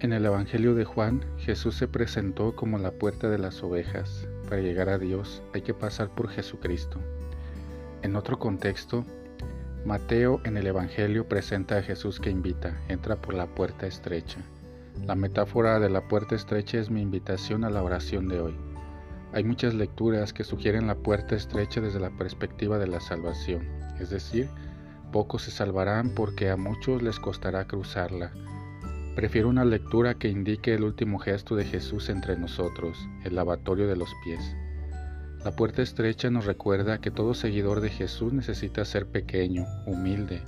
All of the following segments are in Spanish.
En el Evangelio de Juan, Jesús se presentó como la puerta de las ovejas. Para llegar a Dios hay que pasar por Jesucristo. En otro contexto, Mateo en el Evangelio presenta a Jesús que invita, entra por la puerta estrecha. La metáfora de la puerta estrecha es mi invitación a la oración de hoy. Hay muchas lecturas que sugieren la puerta estrecha desde la perspectiva de la salvación, es decir, pocos se salvarán porque a muchos les costará cruzarla. Prefiero una lectura que indique el último gesto de Jesús entre nosotros, el lavatorio de los pies. La puerta estrecha nos recuerda que todo seguidor de Jesús necesita ser pequeño, humilde,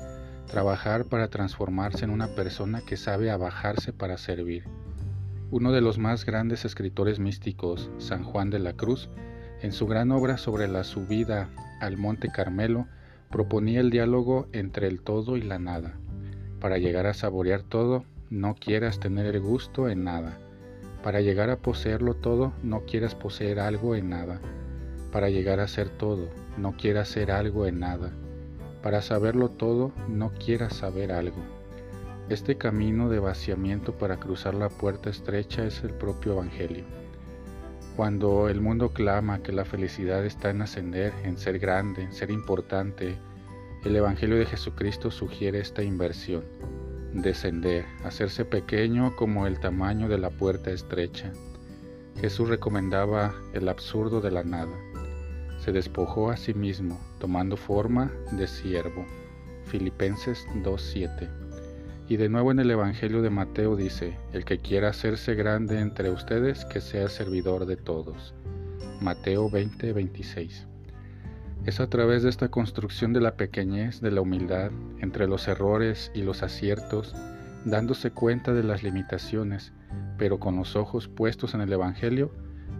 trabajar para transformarse en una persona que sabe abajarse para servir. Uno de los más grandes escritores místicos, San Juan de la Cruz, en su gran obra sobre la subida al Monte Carmelo, proponía el diálogo entre el todo y la nada. Para llegar a saborear todo, no quieras tener el gusto en nada. Para llegar a poseerlo todo, no quieras poseer algo en nada. Para llegar a ser todo, no quieras ser algo en nada. Para saberlo todo, no quieras saber algo. Este camino de vaciamiento para cruzar la puerta estrecha es el propio Evangelio. Cuando el mundo clama que la felicidad está en ascender, en ser grande, en ser importante, el Evangelio de Jesucristo sugiere esta inversión, descender, hacerse pequeño como el tamaño de la puerta estrecha. Jesús recomendaba el absurdo de la nada. Se despojó a sí mismo, tomando forma de siervo. Filipenses 2.7. Y de nuevo en el Evangelio de Mateo dice, el que quiera hacerse grande entre ustedes, que sea servidor de todos. Mateo 20, 26. Es a través de esta construcción de la pequeñez, de la humildad, entre los errores y los aciertos, dándose cuenta de las limitaciones, pero con los ojos puestos en el Evangelio,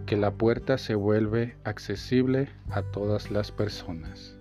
que la puerta se vuelve accesible a todas las personas.